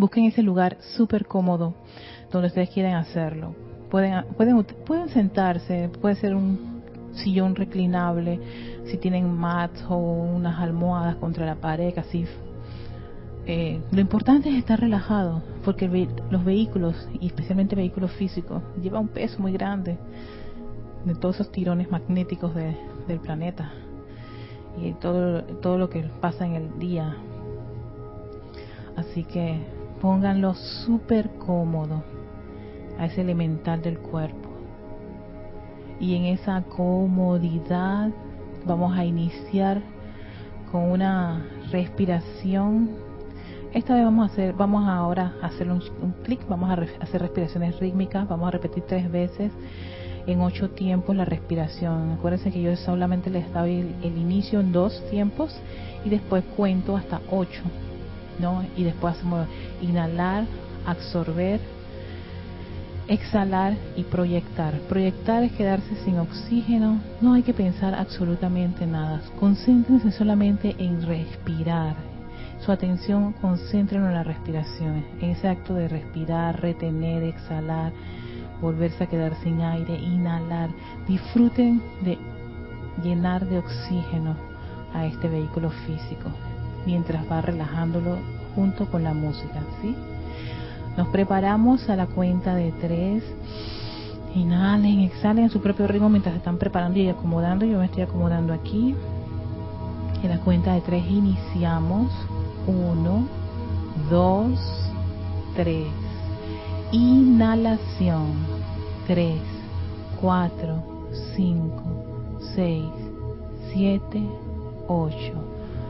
Busquen ese lugar súper cómodo donde ustedes quieren hacerlo. Pueden, pueden, sentarse, puede ser un sillón reclinable, si tienen mats o unas almohadas contra la pared, así. Eh, lo importante es estar relajado, porque los vehículos, y especialmente vehículos físicos, llevan un peso muy grande de todos esos tirones magnéticos del planeta y todo, todo lo que pasa en el día. Así que pónganlo súper cómodo a ese elemental del cuerpo. Y en esa comodidad vamos a iniciar con una respiración. Esta vez vamos a hacer, vamos ahora a hacer un, clic, vamos a hacer respiraciones rítmicas, vamos a repetir tres veces en ocho tiempos la respiración. Acuérdense que yo solamente les doy el, inicio en dos tiempos y después cuento hasta ocho, Y después hacemos inhalar, absorber, exhalar y proyectar. Proyectar es quedarse sin oxígeno, no hay que pensar absolutamente nada. Concéntrense solamente en respirar. Su atención concéntrenlo en la respiración, en ese acto de respirar, retener, exhalar volverse a quedar sin aire, inhalar. Disfruten de llenar de oxígeno a este vehículo físico mientras va relajándolo junto con la música, ¿sí? Nos preparamos a la cuenta de tres. Inhalen, exhalen en su propio ritmo mientras se están preparando y acomodando. Yo me estoy acomodando aquí. En la cuenta de tres iniciamos. Uno, dos, tres. Inhalación. 3, 4, 5, 6, 7, 8.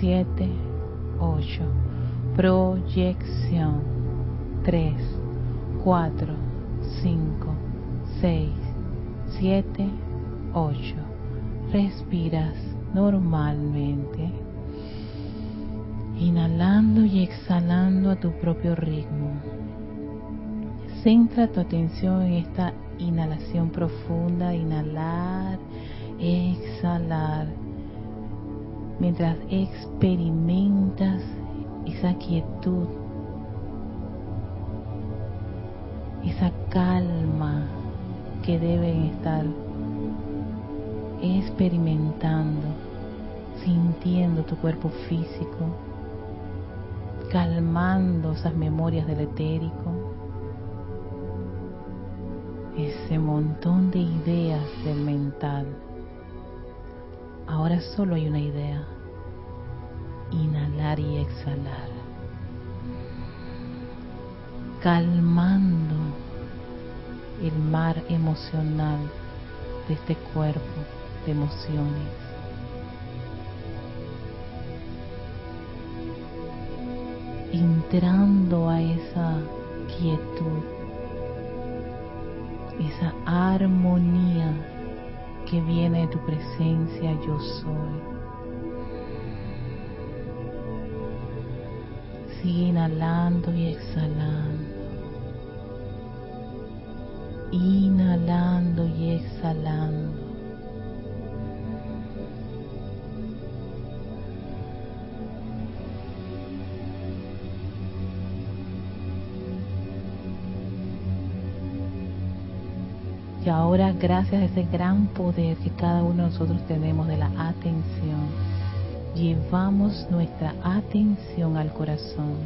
7, 8. Proyección. 3, 4, 5, 6, 7, 8. Respiras normalmente. Inhalando y exhalando a tu propio ritmo. Centra tu atención en esta inhalación profunda, inhalar, exhalar, mientras experimentas esa quietud, esa calma que deben estar experimentando, sintiendo tu cuerpo físico, calmando esas memorias del etérico ese montón de ideas del mental. Ahora solo hay una idea. Inhalar y exhalar. Calmando el mar emocional de este cuerpo de emociones. Entrando a esa quietud esa armonía que viene de tu presencia yo soy. Sigue inhalando y exhalando. Inhalando y exhalando. Y ahora, gracias a ese gran poder que cada uno de nosotros tenemos de la atención, llevamos nuestra atención al corazón.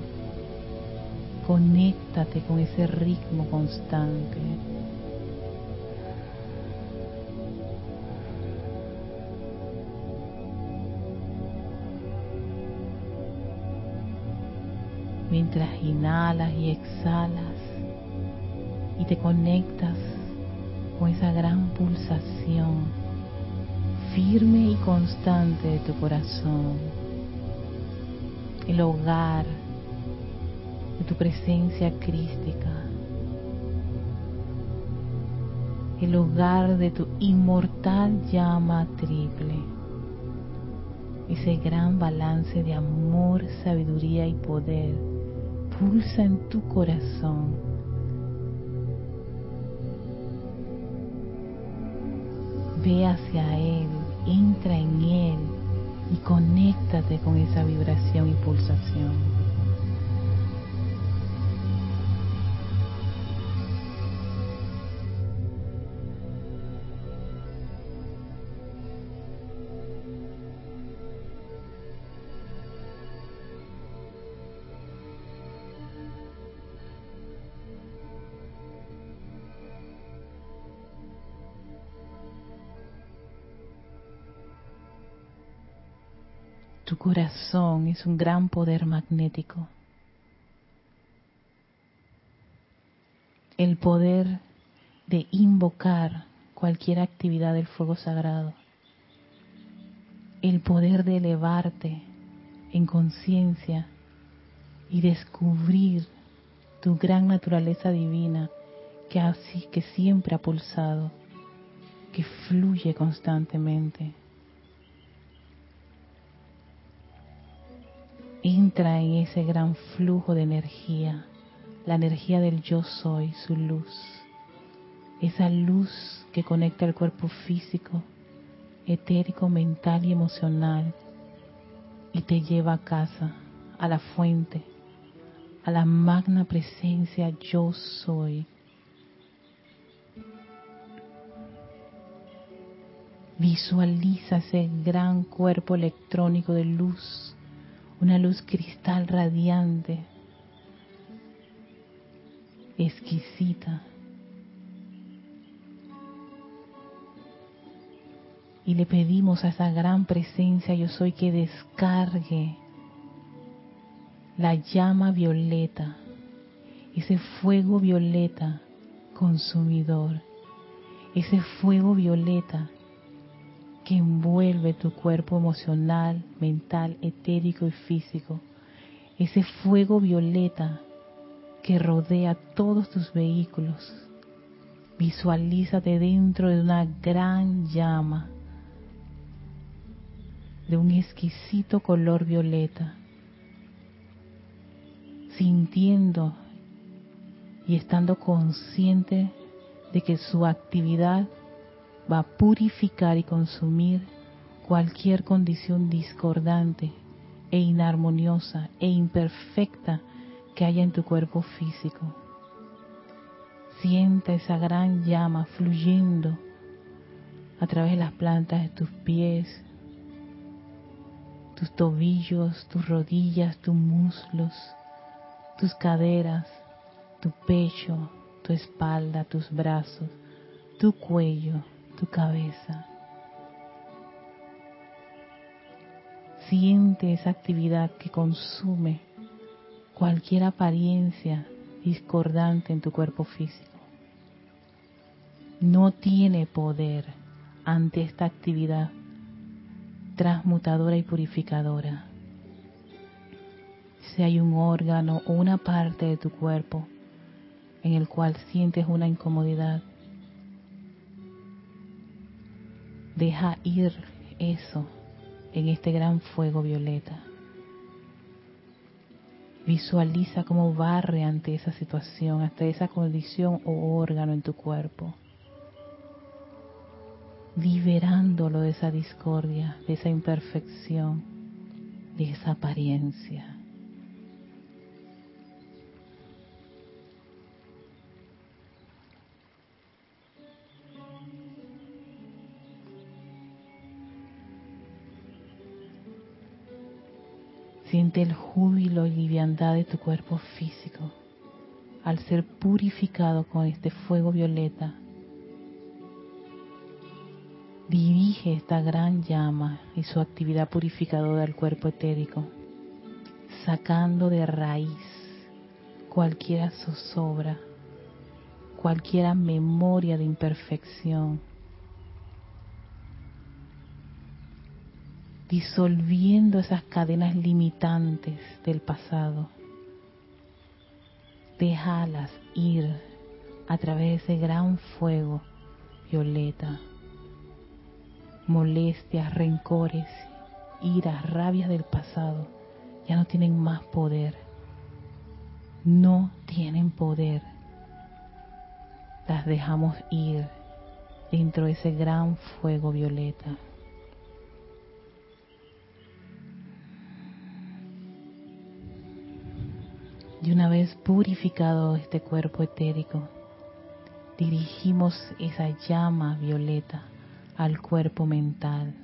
Conéctate con ese ritmo constante. Mientras inhalas y exhalas y te conectas con esa gran pulsación firme y constante de tu corazón, el hogar de tu presencia crística, el hogar de tu inmortal llama triple, ese gran balance de amor, sabiduría y poder pulsa en tu corazón ve hacia Él, entra en Él y conéctate con esa vibración y pulsación. Corazón es un gran poder magnético. El poder de invocar cualquier actividad del fuego sagrado. El poder de elevarte en conciencia y descubrir tu gran naturaleza divina que así que siempre ha pulsado, que fluye constantemente. Entra en ese gran flujo de energía, la energía del yo soy, su luz, esa luz que conecta el cuerpo físico, etérico, mental y emocional y te lleva a casa, a la fuente, a la magna presencia yo soy. Visualiza ese gran cuerpo electrónico de luz una luz cristal radiante, exquisita. Y le pedimos a esa gran presencia yo soy que descargue la llama violeta, ese fuego violeta consumidor, ese fuego violeta que envuelve tu cuerpo emocional, mental, etérico y físico. Ese fuego violeta que rodea todos tus vehículos. Visualízate dentro de una gran llama, de un exquisito color violeta, sintiendo y estando consciente de que su actividad va a purificar y consumir cualquier condición discordante e inarmoniosa e imperfecta que haya en tu cuerpo físico. Sienta esa gran llama fluyendo a través de las plantas de tus pies, tus tobillos, tus rodillas, tus muslos, tus caderas, tu pecho, tu espalda, tus brazos, tu cuello, tu cabeza. Siente esa actividad que consume cualquier apariencia discordante en tu cuerpo físico. No tiene poder ante esta actividad transmutadora y purificadora. Si hay un órgano o una parte de tu cuerpo en el cual sientes una incomodidad, Deja ir eso en este gran fuego violeta. Visualiza cómo barre ante esa situación, ante esa condición o órgano en tu cuerpo, liberándolo de esa discordia, de esa imperfección, de esa apariencia. Siente el júbilo y liviandad de tu cuerpo físico al ser purificado con este fuego violeta. Dirige esta gran llama y su actividad purificadora al cuerpo etérico, sacando de raíz cualquiera zozobra, cualquiera memoria de imperfección, disolviendo esas cadenas limitantes del pasado. Déjalas ir a través de ese gran fuego violeta. Molestias, rencores, iras, rabias del pasado ya no tienen más poder. No tienen poder. Las dejamos ir dentro de ese gran fuego violeta. Y una vez purificado este cuerpo etérico, dirigimos esa llama violeta al cuerpo mental,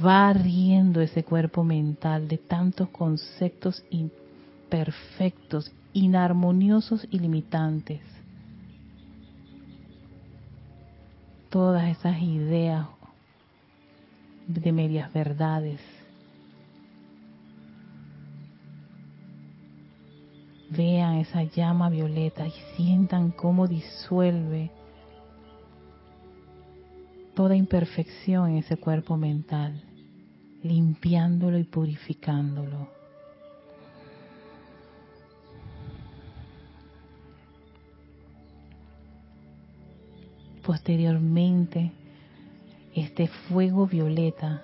barriendo ese cuerpo mental de tantos conceptos imperfectos, inarmoniosos y limitantes. Todas esas ideas de medias verdades, vean esa llama violeta y sientan cómo disuelve toda imperfección en ese cuerpo mental, limpiándolo y purificándolo. Posteriormente, este fuego violeta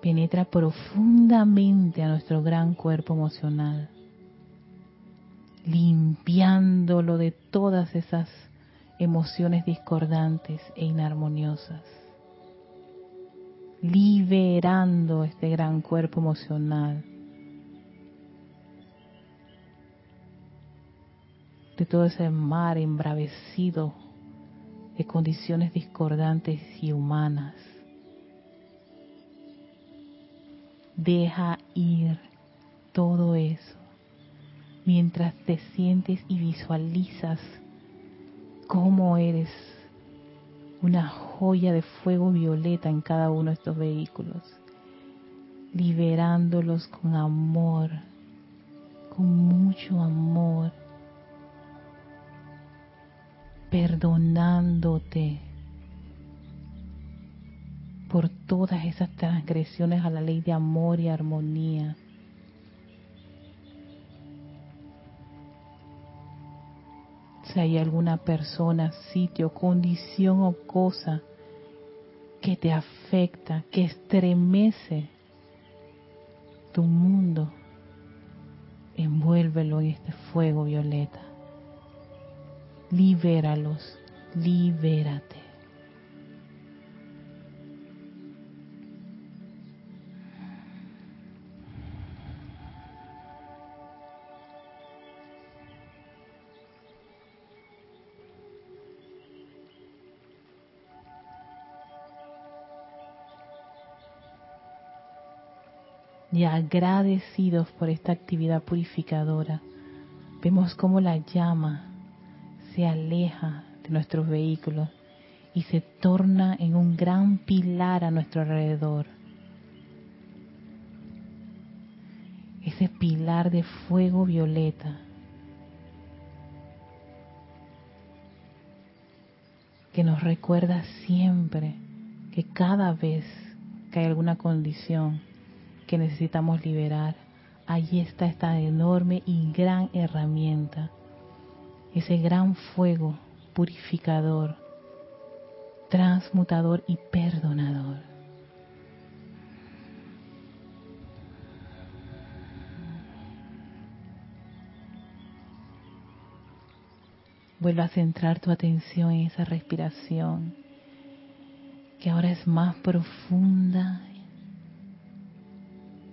penetra profundamente a nuestro gran cuerpo emocional limpiándolo de todas esas emociones discordantes e inarmoniosas, liberando este gran cuerpo emocional de todo ese mar embravecido de condiciones discordantes y humanas. Deja ir todo eso mientras te sientes y visualizas cómo eres una joya de fuego violeta en cada uno de estos vehículos, liberándolos con amor, con mucho amor, perdonándote por todas esas transgresiones a la ley de amor y armonía si hay alguna persona, sitio, condición o cosa que te afecta, que estremece tu mundo, envuélvelo en este fuego violeta. Libéralos, libérate. Y agradecidos por esta actividad purificadora, vemos cómo la llama se aleja de nuestros vehículos y se torna en un gran pilar a nuestro alrededor. Ese pilar de fuego violeta que nos recuerda siempre que cada vez que hay alguna condición que necesitamos liberar, allí está esta enorme y gran herramienta, ese gran fuego purificador, transmutador y perdonador. Vuelve a centrar tu atención en esa respiración, que ahora es más profunda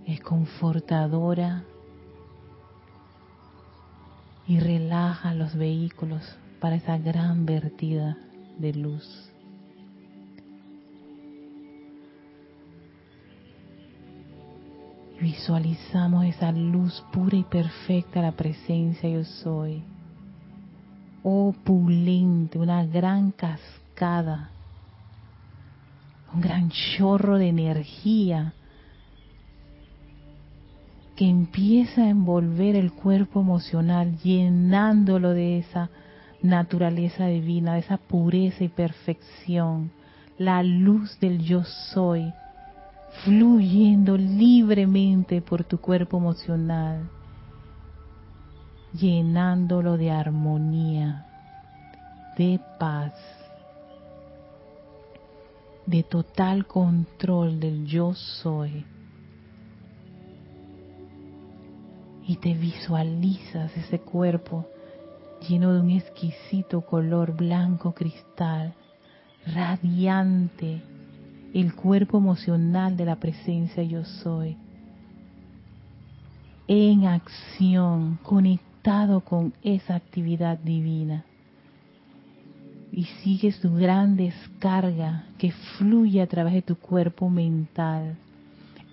es confortadora y relaja los vehículos para esa gran vertida de luz. Visualizamos esa luz pura y perfecta, la presencia yo soy. Opulente, una gran cascada, un gran chorro de energía que empieza a envolver el cuerpo emocional, llenándolo de esa naturaleza divina, de esa pureza y perfección, la luz del yo soy fluyendo libremente por tu cuerpo emocional, llenándolo de armonía, de paz, de total control del yo soy. Y te visualizas ese cuerpo lleno de un exquisito color blanco cristal, radiante, el cuerpo emocional de la presencia yo soy, en acción, conectado con esa actividad divina. Y sigue su gran descarga que fluye a través de tu cuerpo mental,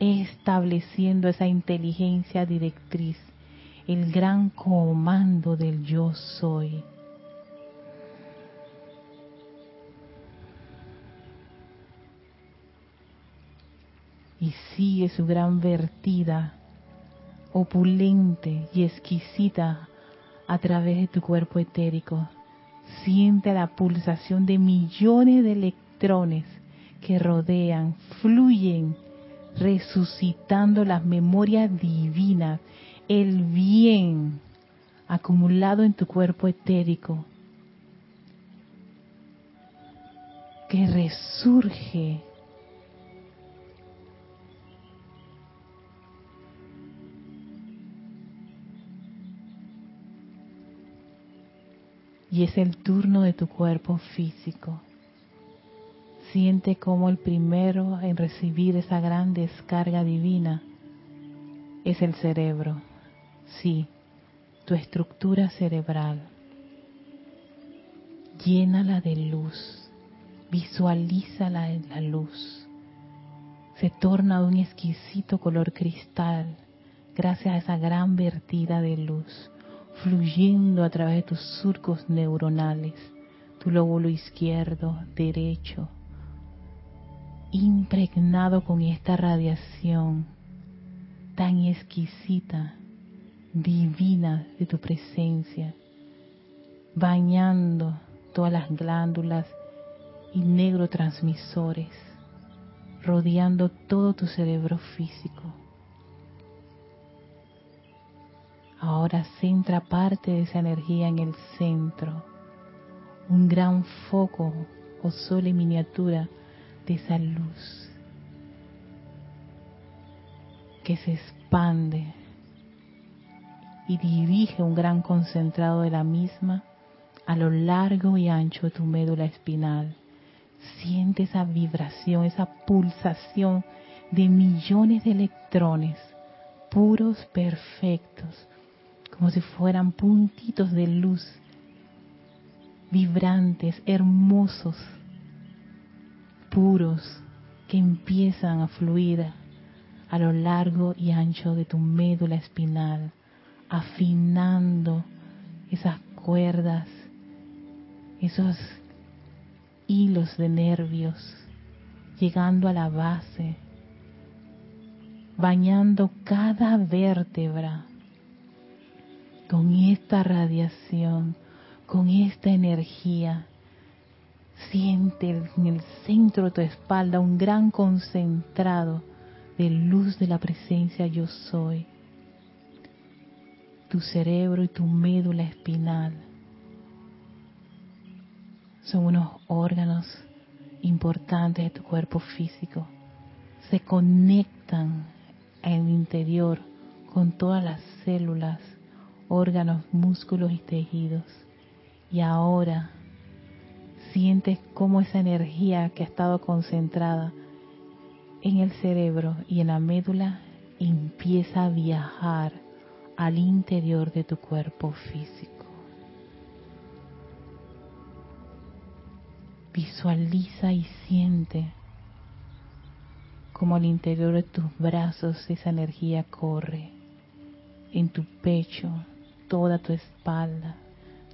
estableciendo esa inteligencia directriz, el gran comando del yo soy y sigue su gran vertida, opulente y exquisita a través de tu cuerpo etérico. Siente la pulsación de millones de electrones que rodean, fluyen, resucitando las memorias divinas, el bien acumulado en tu cuerpo etérico, que resurge y es el turno de tu cuerpo físico. Siente como el primero en recibir esa gran descarga divina es el cerebro. Sí, tu estructura cerebral. Llénala de luz, visualízala en la luz. Se torna de un exquisito color cristal gracias a esa gran vertida de luz fluyendo a través de tus surcos neuronales, tu lóbulo izquierdo, derecho, impregnado con esta radiación tan exquisita, divina de tu presencia, bañando todas las glándulas y neurotransmisores, rodeando todo tu cerebro físico. Ahora centra parte de esa energía en el centro, un gran foco o sol en miniatura de esa luz que se expande y dirige un gran concentrado de la misma a lo largo y ancho de tu médula espinal. Siente esa vibración, esa pulsación de millones de electrones puros, perfectos, como si fueran puntitos de luz, vibrantes, hermosos, puros, que empiezan a fluir a lo largo y ancho de tu médula espinal, afinando esas cuerdas, esos hilos de nervios, llegando a la base, bañando cada vértebra con esta radiación, con esta energía. Siente en el centro de tu espalda un gran concentrado de luz de la presencia yo soy. Tu cerebro y tu médula espinal son unos órganos importantes de tu cuerpo físico. Se conectan en el interior con todas las células órganos, músculos y tejidos Y ahora sientes cómo esa energía que ha estado concentrada en el cerebro y en la médula empieza a viajar al interior de tu cuerpo físico. Visualiza y siente como al interior de tus brazos esa energía corre, en tu pecho, toda tu espalda,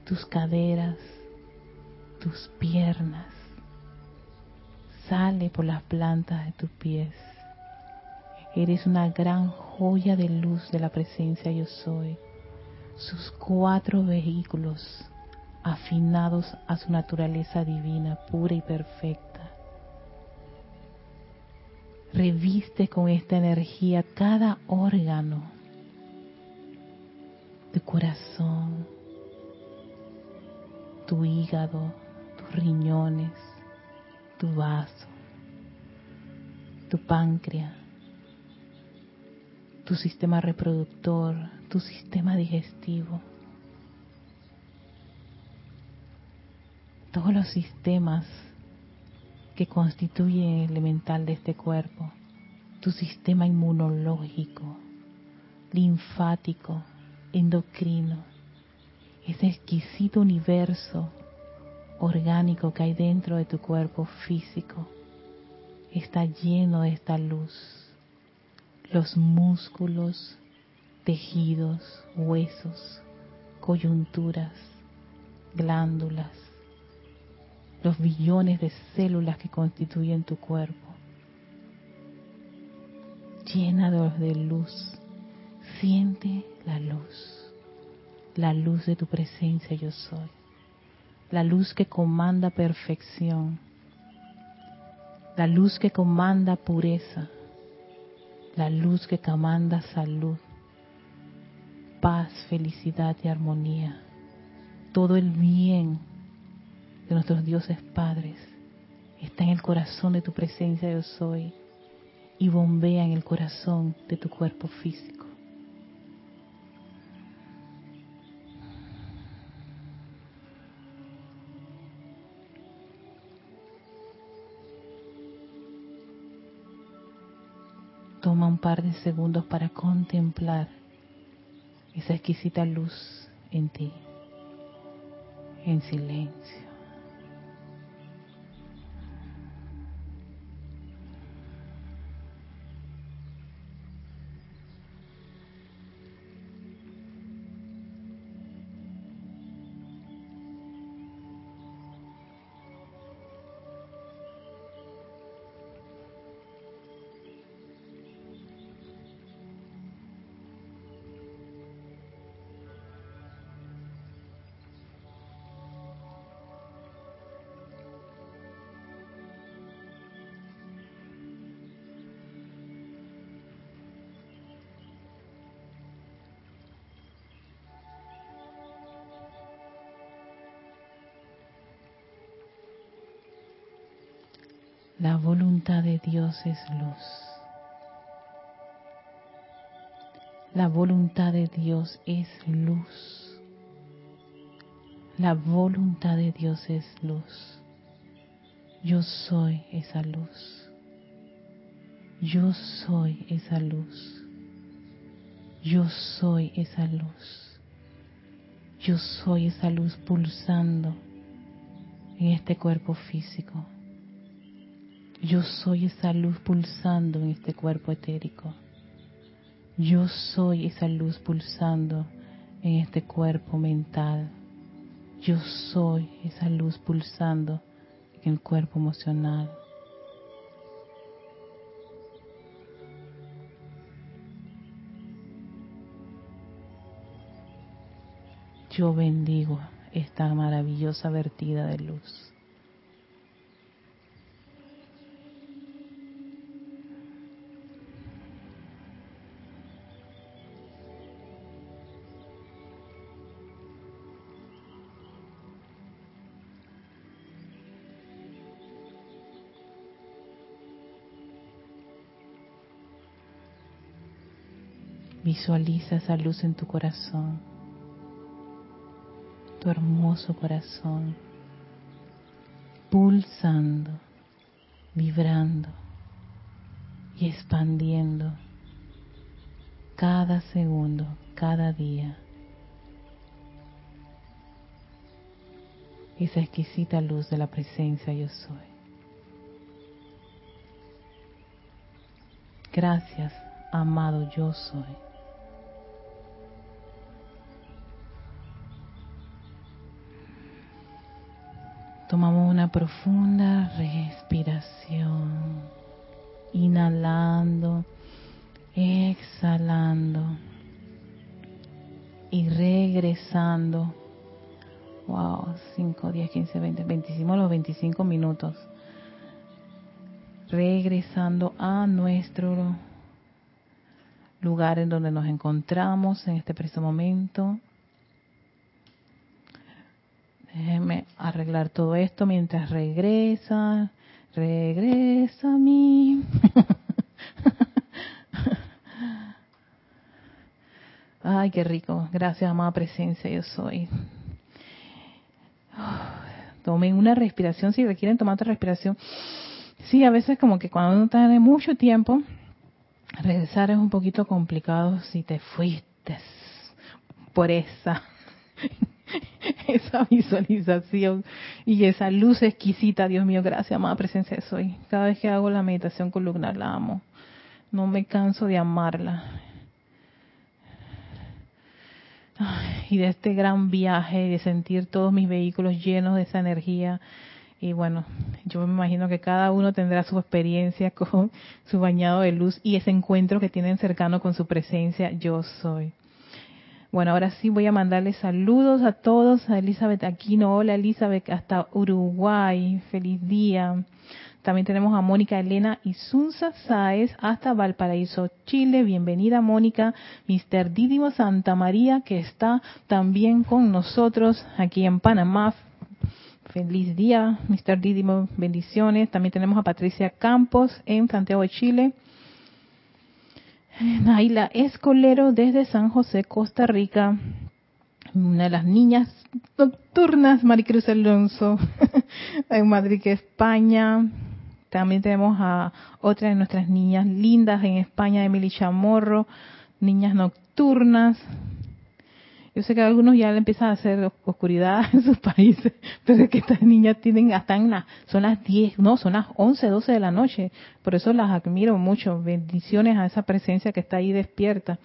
tus caderas, tus piernas, sale por las plantas de tus pies. Eres una gran joya de luz de la presencia yo soy. Sus cuatro vehículos afinados a su naturaleza divina, pura y perfecta reviste con esta energía cada órgano, tu corazón, tu hígado, tus riñones, tu vaso, tu páncreas, tu sistema reproductor, tu sistema digestivo. Todos los sistemas que constituye el elemental de este cuerpo, tu sistema inmunológico, linfático, endocrino, ese exquisito universo orgánico que hay dentro de tu cuerpo físico, está lleno de esta luz. Los músculos, tejidos, huesos, coyunturas, glándulas, los billones de células que constituyen tu cuerpo. Llénalos de luz. Siente la luz. La luz de tu presencia yo soy. La luz que comanda perfección. La luz que comanda pureza. La luz que comanda salud. Paz, felicidad y armonía. Todo el bien de nuestros dioses padres está en el corazón de tu presencia yo soy y bombea en el corazón de tu cuerpo físico. Un par de segundos para contemplar esa exquisita luz en ti, en silencio. La voluntad de Dios es luz. La voluntad de Dios es luz. La voluntad de Dios es luz. Yo soy esa luz. Yo soy esa luz. Yo soy esa luz. Yo soy esa luz pulsando en este cuerpo físico. Yo soy esa luz pulsando en este cuerpo etérico. Yo soy esa luz pulsando en este cuerpo mental. Yo soy esa luz pulsando en el cuerpo emocional. Yo bendigo esta maravillosa vertida de luz. Visualiza esa luz en tu corazón. tu hermoso corazón, pulsando, vibrando y expandiendo cada segundo, cada día. Esa exquisita luz de la presencia yo soy. Gracias, amado yo soy. Tomamos una profunda respiración, inhalando, exhalando y regresando. Wow, 5, 10, 15, 20, 25, los 25 minutos. Regresando a nuestro lugar en donde nos encontramos en este preciso momento. Déjenme arreglar todo esto mientras regresa. Regresa a mí. Ay, qué rico. Gracias, amada presencia, yo soy. Tomen una respiración si requieren tomar otra respiración. Sí, a veces como que cuando uno tiene mucho tiempo, regresar es un poquito complicado si te fuiste por esa esa visualización y esa luz exquisita, Dios mío, gracias, amada presencia de soy. Cada vez que hago la meditación columnar la amo. No me canso de amarla. y de este gran viaje, de sentir todos mis vehículos llenos de esa energía. Y bueno, yo me imagino que cada uno tendrá su experiencia con su bañado de luz y ese encuentro que tienen cercano con su presencia, yo soy. Bueno, ahora sí voy a mandarle saludos a todos, a Elizabeth Aquino, hola Elizabeth, hasta Uruguay, feliz día. También tenemos a Mónica Elena y Sunza Sáez hasta Valparaíso, Chile. Bienvenida Mónica, Mr. Didimo Santa María, que está también con nosotros aquí en Panamá. Feliz día, Mr. Didimo, bendiciones. También tenemos a Patricia Campos en Santiago de Chile. Naila Escolero desde San José, Costa Rica. Una de las niñas nocturnas, Maricruz Alonso, en Madrid, España. También tenemos a otra de nuestras niñas lindas en España, Emily Chamorro, niñas nocturnas. Yo sé que algunos ya le empiezan a hacer oscuridad en sus países, pero es que estas niñas tienen hasta en la, son las 10, no, son las 11, 12 de la noche. Por eso las admiro mucho. Bendiciones a esa presencia que está ahí despierta.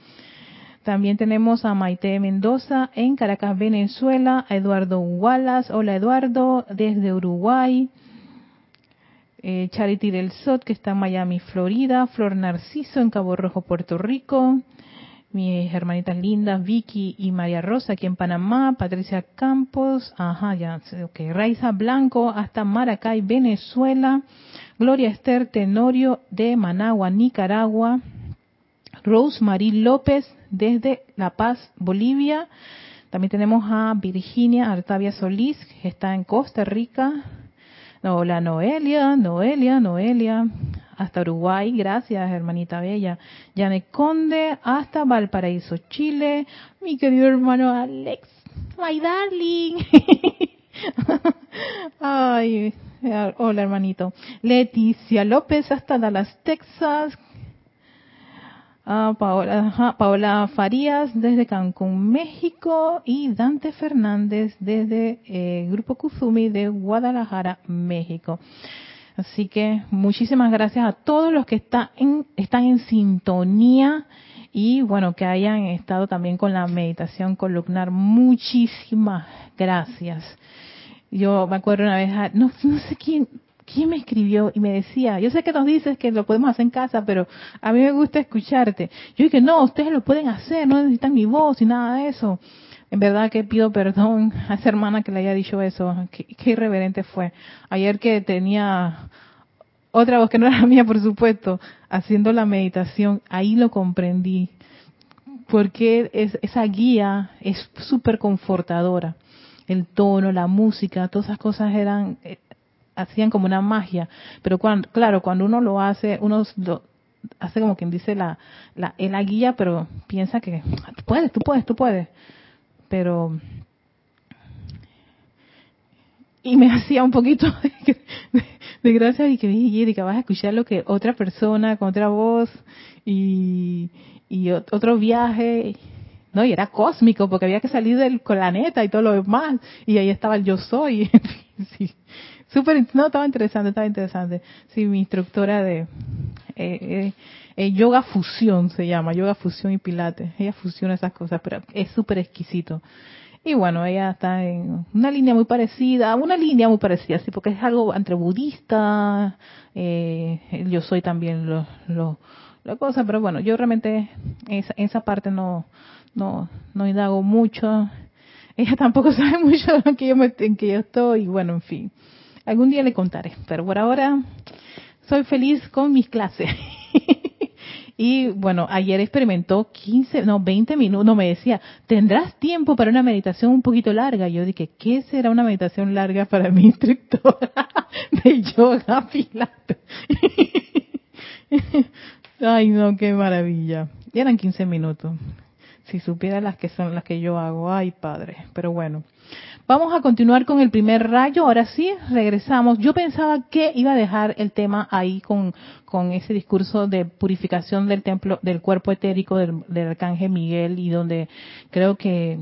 También tenemos a Maite Mendoza en Caracas, Venezuela, a Eduardo Wallace, hola Eduardo, desde Uruguay. Eh, Charity del Sot, que está en Miami, Florida. Flor Narciso en Cabo Rojo, Puerto Rico mis hermanitas lindas, Vicky y María Rosa aquí en Panamá, Patricia Campos, ajá, ya, ok, Raiza Blanco hasta Maracay, Venezuela, Gloria Esther Tenorio de Managua, Nicaragua, Rosemary López desde La Paz, Bolivia, también tenemos a Virginia Artavia Solís, que está en Costa Rica, hola Noelia, Noelia, Noelia, hasta Uruguay, gracias hermanita bella. Yane Conde, hasta Valparaíso, Chile. Mi querido hermano Alex, my darling. Ay, hola hermanito. Leticia López, hasta Dallas, Texas. Ah, Paola, Paola, Farías desde Cancún, México y Dante Fernández desde eh, Grupo Kuzumi de Guadalajara, México. Así que muchísimas gracias a todos los que están en, están en sintonía y bueno, que hayan estado también con la meditación columnar. Muchísimas gracias. Yo me acuerdo una vez, ah, no, no sé quién, quién me escribió y me decía, yo sé que nos dices que lo podemos hacer en casa, pero a mí me gusta escucharte. Yo dije, no, ustedes lo pueden hacer, no necesitan mi voz y nada de eso. En verdad que pido perdón a esa hermana que le haya dicho eso. Qué, irreverente fue. Ayer que tenía otra voz que no era mía, por supuesto, haciendo la meditación, ahí lo comprendí. Porque es, esa guía es súper confortadora. El tono, la música, todas esas cosas eran, eh, hacían como una magia. Pero cuando, claro, cuando uno lo hace, uno lo, hace como quien dice la, la, guía, pero piensa que tú puedes, tú puedes, tú puedes. Pero y me hacía un poquito de, gracia y que Erika vas a escuchar lo que otra persona con otra voz y, y otro viaje no y era cósmico porque había que salir del planeta y todo lo demás y ahí estaba el yo soy. Sí súper no estaba interesante estaba interesante sí mi instructora de eh, eh, eh, yoga fusión se llama yoga fusión y pilates ella fusiona esas cosas pero es súper exquisito y bueno, ella está en una línea muy parecida, una línea muy parecida, sí, porque es algo entre budista, eh, yo soy también lo, lo, la cosa, pero bueno, yo realmente esa, esa parte no, no, no indago mucho. Ella tampoco sabe mucho en que yo me, en que yo estoy, y bueno, en fin. Algún día le contaré, pero por ahora soy feliz con mis clases. Y bueno, ayer experimentó 15, no, 20 minutos, no me decía, ¿tendrás tiempo para una meditación un poquito larga? Yo dije, ¿qué será una meditación larga para mi instructora de yoga pilates? Ay, no, qué maravilla. Y eran 15 minutos. Si supiera las que son las que yo hago, ay padre, pero bueno. Vamos a continuar con el primer rayo. Ahora sí, regresamos. Yo pensaba que iba a dejar el tema ahí con, con ese discurso de purificación del templo, del cuerpo etérico del, arcángel Miguel y donde creo que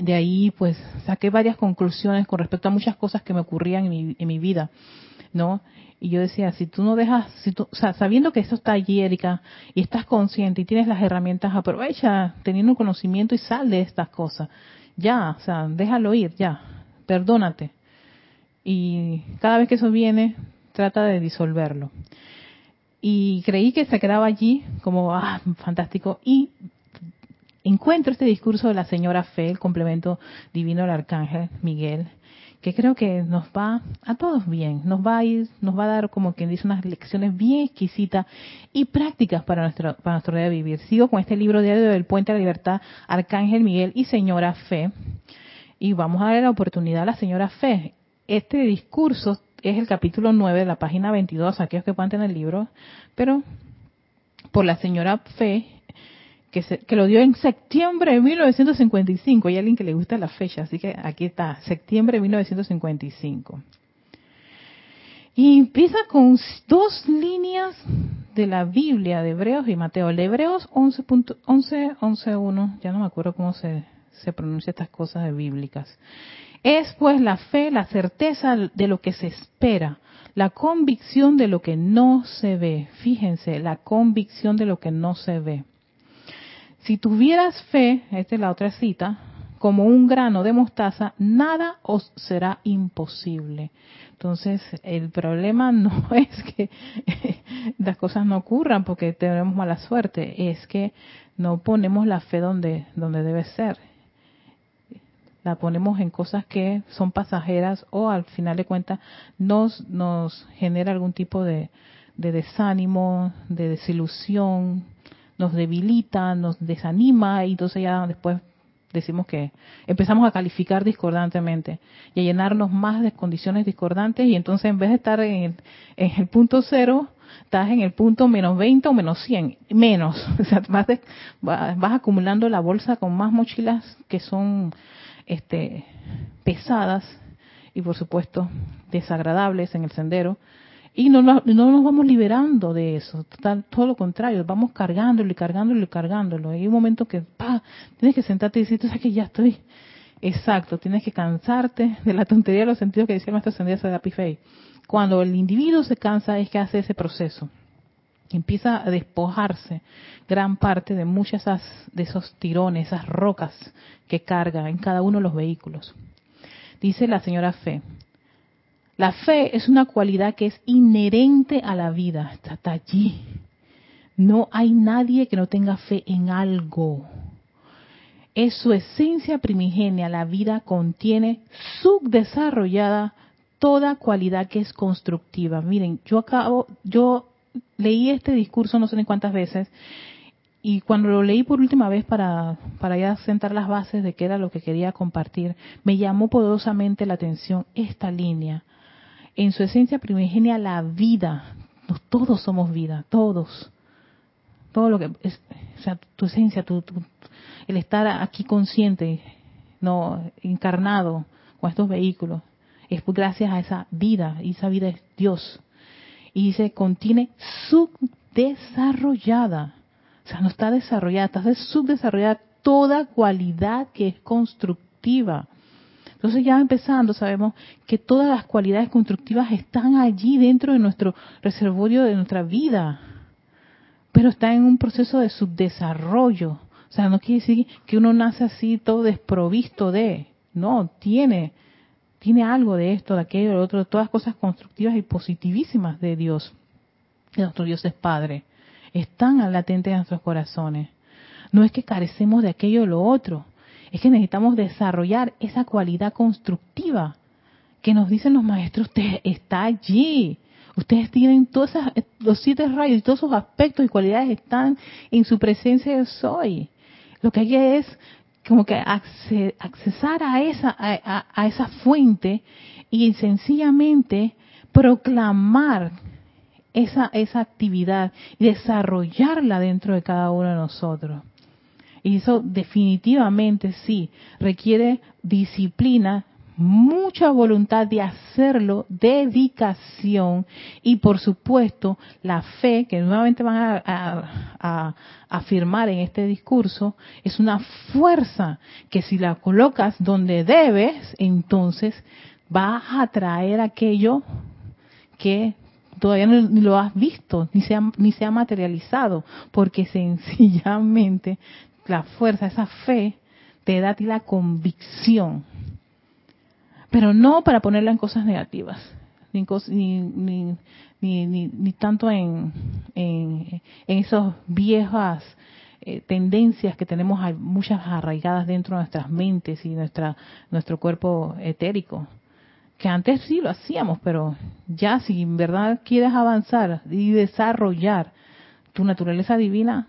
de ahí pues saqué varias conclusiones con respecto a muchas cosas que me ocurrían en mi, en mi vida, ¿no? Y yo decía, si tú no dejas, si tú, o sea, sabiendo que esto está allí, Erika, y estás consciente y tienes las herramientas, aprovecha teniendo conocimiento y sal de estas cosas ya, o sea, déjalo ir, ya, perdónate. Y cada vez que eso viene, trata de disolverlo. Y creí que se quedaba allí como, ah, fantástico. Y encuentro este discurso de la señora Fe, el complemento divino del arcángel Miguel, que creo que nos va a todos bien, nos va a ir, nos va a dar como quien dice unas lecciones bien exquisitas y prácticas para nuestro, para nuestro día de vivir. Sigo con este libro diario del Puente de la Libertad, Arcángel Miguel y Señora Fe, y vamos a darle la oportunidad a la Señora Fe. Este discurso es el capítulo 9 de la página 22, aquellos que puedan tener el libro, pero por la Señora Fe que, que lo dio en septiembre de 1955. Hay alguien que le gusta la fecha, así que aquí está, septiembre de 1955. Y empieza con dos líneas de la Biblia de Hebreos y Mateo. El Hebreos 11, 11, 11, 1, ya no me acuerdo cómo se, se pronuncia estas cosas de bíblicas. Es pues la fe, la certeza de lo que se espera, la convicción de lo que no se ve. Fíjense, la convicción de lo que no se ve. Si tuvieras fe, esta es la otra cita, como un grano de mostaza, nada os será imposible. Entonces, el problema no es que las cosas no ocurran porque tenemos mala suerte, es que no ponemos la fe donde, donde debe ser. La ponemos en cosas que son pasajeras o al final de cuentas nos, nos genera algún tipo de, de desánimo, de desilusión, nos debilita, nos desanima y entonces ya después decimos que empezamos a calificar discordantemente y a llenarnos más de condiciones discordantes y entonces en vez de estar en el, punto cero, estás en el punto menos 20 o menos 100, menos. O sea, vas, vas, acumulando la bolsa con más mochilas que son este, pesadas y por supuesto desagradables en el sendero y no, no, nos vamos liberando de eso, todo lo contrario, vamos cargándolo y cargándolo y cargándolo. Hay un momento que, pa, tienes que sentarte y decir, tú sabes que ya estoy, exacto, tienes que cansarte de la tontería de los sentidos que decía nuestra ascendencia de Apifei. Cuando el individuo se cansa es que hace ese proceso. Empieza a despojarse gran parte de muchas de esos tirones, esas rocas que carga en cada uno de los vehículos. Dice la señora Fe, la fe es una cualidad que es inherente a la vida, está allí. No hay nadie que no tenga fe en algo. Es su esencia primigenia, la vida contiene subdesarrollada toda cualidad que es constructiva. Miren, yo acabo, yo leí este discurso no sé ni cuántas veces y cuando lo leí por última vez para, para ya sentar las bases de qué era lo que quería compartir, me llamó poderosamente la atención esta línea en su esencia primigenia la vida. todos somos vida, todos. Todo lo que es, o sea, tu esencia, tu, el estar aquí consciente, no encarnado con estos vehículos, es gracias a esa vida, y esa vida es Dios. Y dice, contiene subdesarrollada. O sea, no está desarrollada, está subdesarrollada toda cualidad que es constructiva. Entonces ya empezando sabemos que todas las cualidades constructivas están allí dentro de nuestro reservorio de nuestra vida, pero está en un proceso de subdesarrollo. O sea, no quiere decir que uno nace así todo desprovisto de, no, tiene, tiene algo de esto, de aquello, de otro, todas cosas constructivas y positivísimas de Dios. De nuestro Dios es Padre. Están latentes en nuestros corazones. No es que carecemos de aquello o lo otro, es que necesitamos desarrollar esa cualidad constructiva que nos dicen los maestros, usted está allí. Ustedes tienen todos los siete rayos y todos esos aspectos y cualidades están en su presencia de soy. Lo que hay es como que accesar a esa, a, esa fuente y sencillamente proclamar esa, esa actividad y desarrollarla dentro de cada uno de nosotros. Y eso definitivamente sí requiere disciplina, mucha voluntad de hacerlo, dedicación y por supuesto la fe que nuevamente van a, afirmar en este discurso es una fuerza que si la colocas donde debes, entonces vas a traer aquello que todavía no lo has visto, ni se, ha, ni se ha materializado, porque sencillamente la fuerza, esa fe, te da a ti la convicción. Pero no para ponerla en cosas negativas, ni, ni, ni, ni, tanto en, en, esas viejas eh, tendencias que tenemos muchas arraigadas dentro de nuestras mentes y nuestra, nuestro cuerpo etérico. Que antes sí lo hacíamos, pero ya si en verdad quieres avanzar y desarrollar tu naturaleza divina,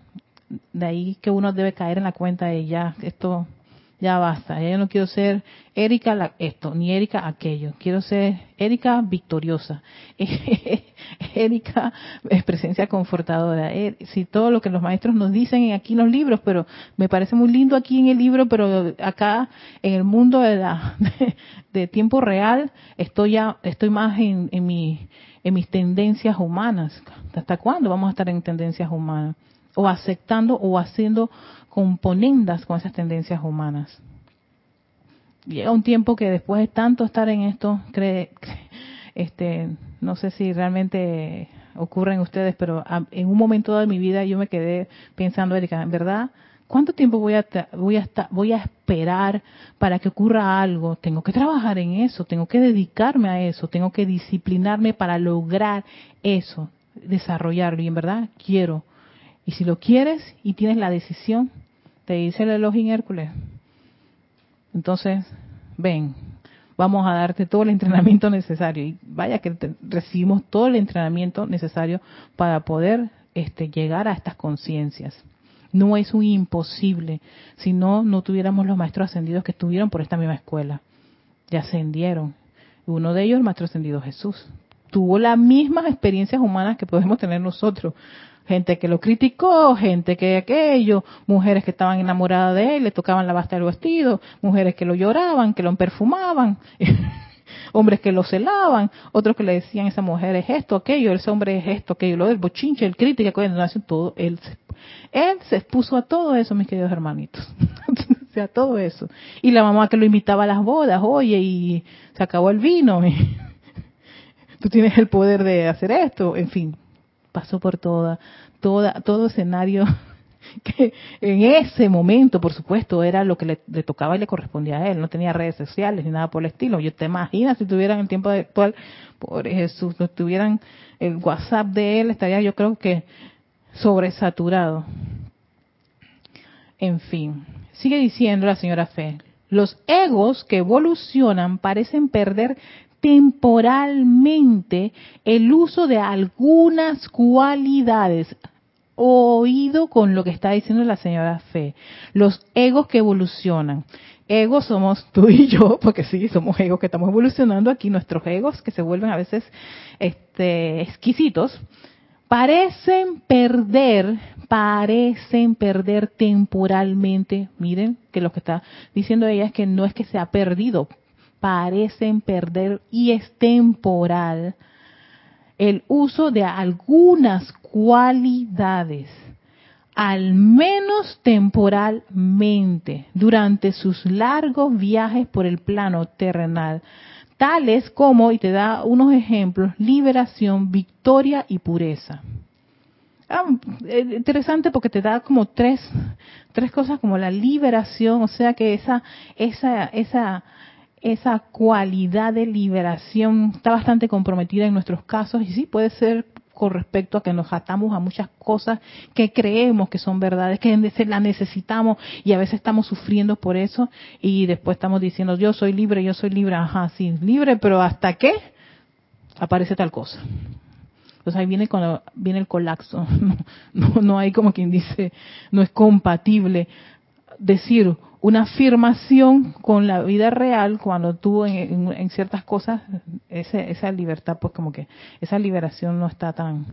de ahí que uno debe caer en la cuenta de ya, esto ya basta, yo no quiero ser Erika esto, ni Erika aquello, quiero ser Erika victoriosa, Erika es presencia confortadora, er, si todo lo que los maestros nos dicen aquí en los libros, pero me parece muy lindo aquí en el libro, pero acá en el mundo de, la, de, tiempo real estoy ya, estoy más en, en mis tendencias humanas. ¿Hasta cuándo vamos a estar en tendencias humanas? O aceptando o haciendo componendas con esas tendencias humanas. Llega un tiempo que después de tanto estar en esto, cree, este, no sé si realmente ocurre en ustedes, pero en un momento de mi vida yo me quedé pensando, Erika, en verdad, ¿cuánto tiempo voy a, voy a, voy a esperar para que ocurra algo? Tengo que trabajar en eso, tengo que dedicarme a eso, tengo que disciplinarme para lograr eso, desarrollarlo. Y en verdad quiero y si lo quieres y tienes la decisión, te dice el Elohim Hércules. Entonces, ven, vamos a darte todo el entrenamiento necesario. Y vaya que recibimos todo el entrenamiento necesario para poder este, llegar a estas conciencias. No es un imposible, si no, no tuviéramos los maestros ascendidos que estuvieron por esta misma escuela. Ya ascendieron. Uno de ellos, el maestro ascendido Jesús, tuvo las mismas experiencias humanas que podemos tener nosotros gente que lo criticó, gente que aquello, mujeres que estaban enamoradas de él, le tocaban la basta del vestido, mujeres que lo lloraban, que lo perfumaban, hombres que lo celaban, otros que le decían esa mujer es esto, aquello, ese hombre es esto, aquello, lo del bochinche, el crítica, todo, él, él se expuso a todo eso, mis queridos hermanitos, o sea, todo eso. Y la mamá que lo invitaba a las bodas, oye, y se acabó el vino, tú tienes el poder de hacer esto, en fin, pasó por toda, toda, todo escenario que en ese momento, por supuesto, era lo que le, tocaba y le correspondía a él. No tenía redes sociales ni nada por el estilo. Yo te imaginas si tuvieran el tiempo actual, por Jesús, no tuvieran el WhatsApp de él, estaría yo creo que sobresaturado. En fin, sigue diciendo la señora Fe, los egos que evolucionan parecen perder temporalmente el uso de algunas cualidades. Oído con lo que está diciendo la señora Fe. Los egos que evolucionan. Egos somos tú y yo, porque sí, somos egos que estamos evolucionando aquí, nuestros egos que se vuelven a veces este, exquisitos, parecen perder, parecen perder temporalmente. Miren que lo que está diciendo ella es que no es que se ha perdido, parecen perder y es temporal el uso de algunas cualidades, al menos temporalmente, durante sus largos viajes por el plano terrenal, tales como, y te da unos ejemplos, liberación, victoria y pureza. Ah, eh, interesante porque te da como tres, tres cosas como la liberación, o sea que esa, esa, esa, esa cualidad de liberación está bastante comprometida en nuestros casos y sí puede ser con respecto a que nos atamos a muchas cosas que creemos que son verdades, que las necesitamos y a veces estamos sufriendo por eso y después estamos diciendo yo soy libre, yo soy libre, ajá, sí, libre, pero ¿hasta qué? Aparece tal cosa. Entonces ahí viene cuando viene el colapso. No, no hay como quien dice, no es compatible decir una afirmación con la vida real cuando tú en, ciertas cosas esa libertad pues como que esa liberación no está tan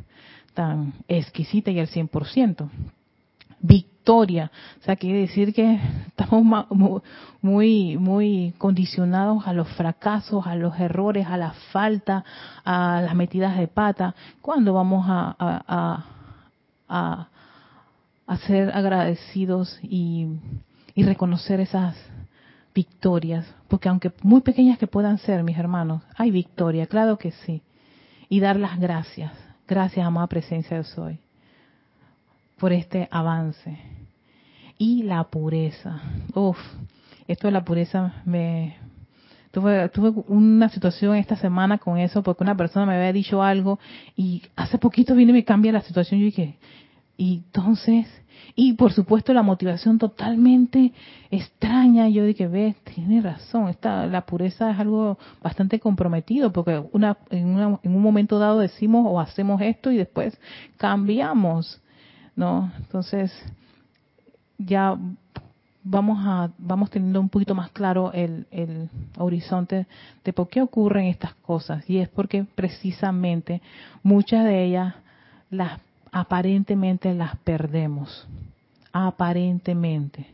tan exquisita y al 100%. Victoria, o sea, quiere decir que estamos muy muy condicionados a los fracasos, a los errores, a la falta, a las metidas de pata, cuando vamos a, a, a, a ser agradecidos y y reconocer esas victorias, porque aunque muy pequeñas que puedan ser, mis hermanos, hay victoria, claro que sí. Y dar las gracias, gracias, amada presencia de soy, por este avance. Y la pureza. Uf, esto de la pureza me... Tuve, tuve una situación esta semana con eso, porque una persona me había dicho algo y hace poquito viene y me cambia la situación. Yo dije, y entonces, y por supuesto la motivación totalmente extraña. Yo dije, ve, tiene razón, esta, la pureza es algo bastante comprometido porque una, en, un momento dado decimos o hacemos esto y después cambiamos, ¿no? Entonces ya vamos a vamos teniendo un poquito más claro el, el horizonte de por qué ocurren estas cosas y es porque precisamente muchas de ellas las aparentemente las perdemos. Aparentemente.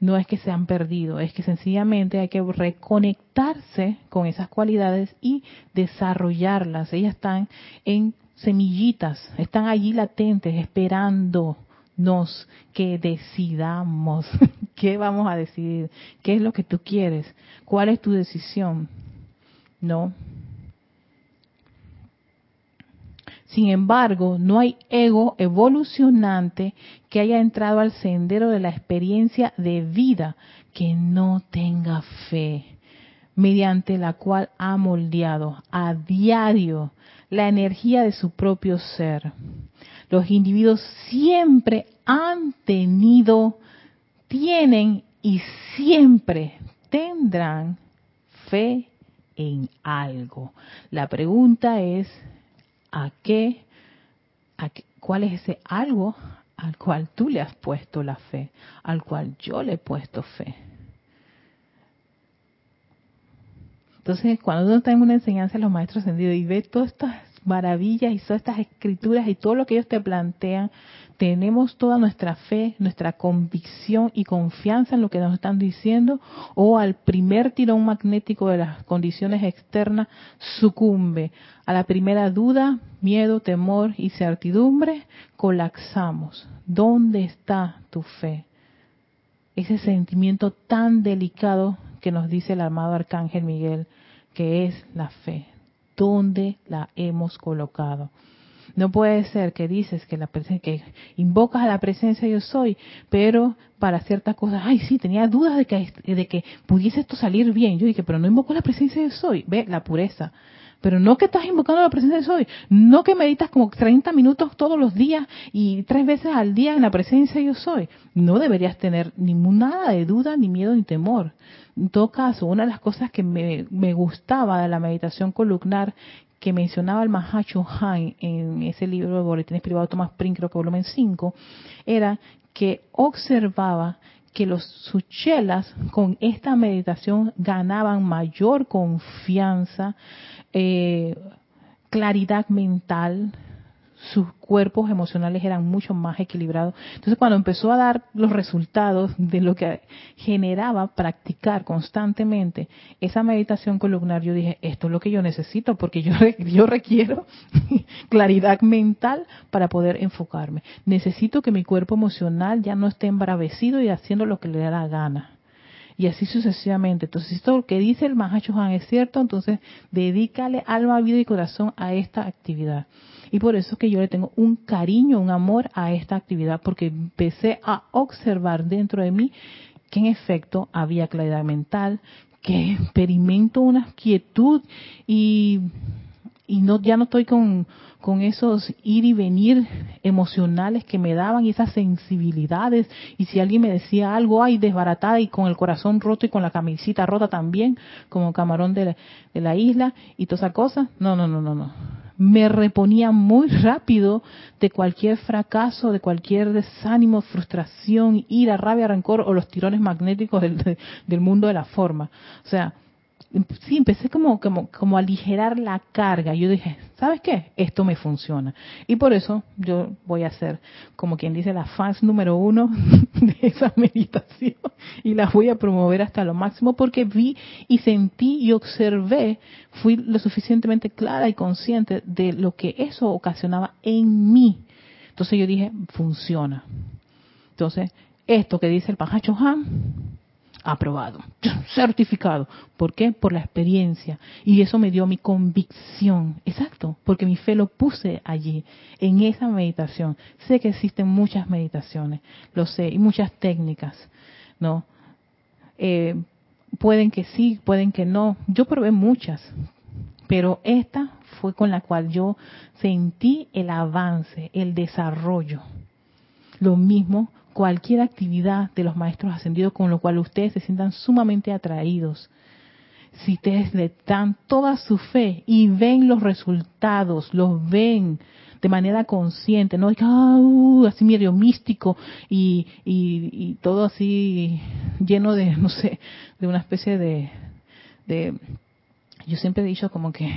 No es que se han perdido, es que sencillamente hay que reconectarse con esas cualidades y desarrollarlas. Ellas están en semillitas, están allí latentes, esperándonos que decidamos. ¿Qué vamos a decidir? ¿Qué es lo que tú quieres? ¿Cuál es tu decisión? No, Sin embargo, no hay ego evolucionante que haya entrado al sendero de la experiencia de vida que no tenga fe, mediante la cual ha moldeado a diario la energía de su propio ser. Los individuos siempre han tenido, tienen y siempre tendrán fe en algo. La pregunta es, a qué, a cuál es ese algo al cual tú le has puesto la fe, al cual yo le he puesto fe. Entonces, cuando uno está en una enseñanza de los maestros ascendidos y ve todas estas maravillas y todas estas escrituras y todo lo que ellos te plantean, tenemos toda nuestra fe, nuestra convicción y confianza en lo que nos están diciendo, o al primer tirón magnético de las condiciones externas sucumbe. A la primera duda, miedo, temor y certidumbre, colapsamos. ¿Dónde está tu fe? Ese sentimiento tan delicado que nos dice el armado Arcángel Miguel, que es la fe. ¿Dónde la hemos colocado? No puede ser que dices que la que invocas a la presencia yo soy, pero para ciertas cosas, ay sí, tenía dudas de que pudiese esto salir bien. Yo dije, pero no invoco la presencia yo soy, ve la pureza. Pero no que estás invocando la presencia de soy, no que meditas como 30 minutos todos los días y tres veces al día en la presencia yo soy. No deberías tener ninguna de duda, ni miedo, ni temor. En todo caso, una de las cosas que me, me gustaba de la meditación columnar que mencionaba el Mahacho Han en ese libro de Boletines Privados Thomas Pring, creo que volumen 5, era que observaba que los suchelas con esta meditación ganaban mayor confianza, eh, claridad mental, sus cuerpos emocionales eran mucho más equilibrados. Entonces cuando empezó a dar los resultados de lo que generaba practicar constantemente esa meditación columnar, yo dije, esto es lo que yo necesito porque yo, yo requiero claridad mental para poder enfocarme. Necesito que mi cuerpo emocional ya no esté embravecido y haciendo lo que le da la gana y así sucesivamente. Entonces, esto lo que dice el Mahacho Han es cierto, entonces dedícale alma, vida y corazón a esta actividad. Y por eso es que yo le tengo un cariño, un amor a esta actividad, porque empecé a observar dentro de mí que en efecto había claridad mental, que experimento una quietud y, y no ya no estoy con, con esos ir y venir emocionales que me daban y esas sensibilidades. Y si alguien me decía algo, ay, desbaratada y con el corazón roto y con la camisita rota también, como camarón de la, de la isla y toda esa cosa. No, no, no, no, no. Me reponía muy rápido de cualquier fracaso, de cualquier desánimo, frustración, ira, rabia, rencor o los tirones magnéticos del, del mundo de la forma. O sea, sí, empecé como, como, como a aligerar la carga. Yo dije, ¿sabes qué? Esto me funciona. Y por eso yo voy a ser, como quien dice, la fans número uno de esa meditación y la voy a promover hasta lo máximo porque vi y sentí y observé, fui lo suficientemente clara y consciente de lo que eso ocasionaba en mí. Entonces yo dije, funciona. Entonces, esto que dice el Pajacho Han, aprobado, certificado. ¿Por qué? Por la experiencia. Y eso me dio mi convicción. Exacto, porque mi fe lo puse allí, en esa meditación. Sé que existen muchas meditaciones, lo sé, y muchas técnicas, ¿no? Eh, pueden que sí, pueden que no. Yo probé muchas, pero esta fue con la cual yo sentí el avance, el desarrollo. Lo mismo cualquier actividad de los maestros ascendidos con lo cual ustedes se sientan sumamente atraídos. Si ustedes le dan toda su fe y ven los resultados, los ven de manera consciente, no ah, uh, así medio místico y, y, todo así lleno de, no sé, de una especie de, de yo siempre he dicho como que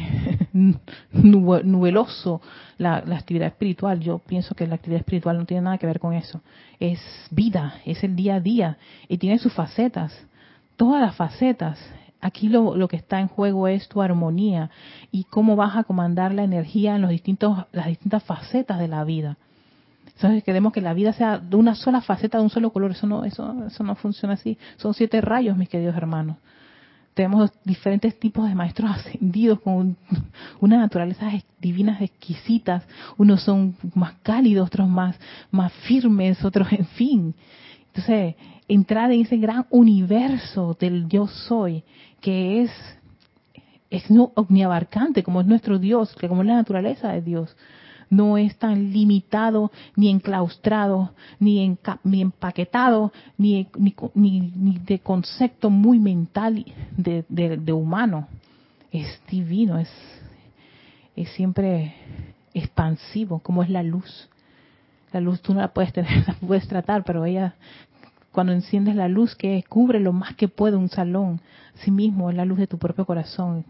nubeloso la, actividad espiritual. Yo pienso que la actividad espiritual no tiene nada que ver con eso. Es vida, es el día a día y tiene sus facetas, todas las facetas. Aquí lo, lo que está en juego es tu armonía y cómo vas a comandar la energía en los distintos, las distintas facetas de la vida. ¿Sabes? Queremos que la vida sea de una sola faceta, de un solo color. Eso no, eso, eso no funciona así. Son siete rayos, mis queridos hermanos tenemos diferentes tipos de maestros ascendidos con unas naturalezas divinas exquisitas. Unos son más cálidos, otros más, más firmes, otros, en fin. Entonces, entrar en ese gran universo del yo soy, que es, es no omniabarcante, como es nuestro Dios, que como es la naturaleza de Dios no es tan limitado, ni enclaustrado, ni, ni empaquetado, ni, ni, de concepto muy mental de, de, humano. Es divino, es, es siempre expansivo, como es la luz. La luz tú no la puedes tener, la puedes tratar, pero ella, cuando enciendes la luz que cubre lo más que puede un salón, sí mismo es la luz de tu propio corazón,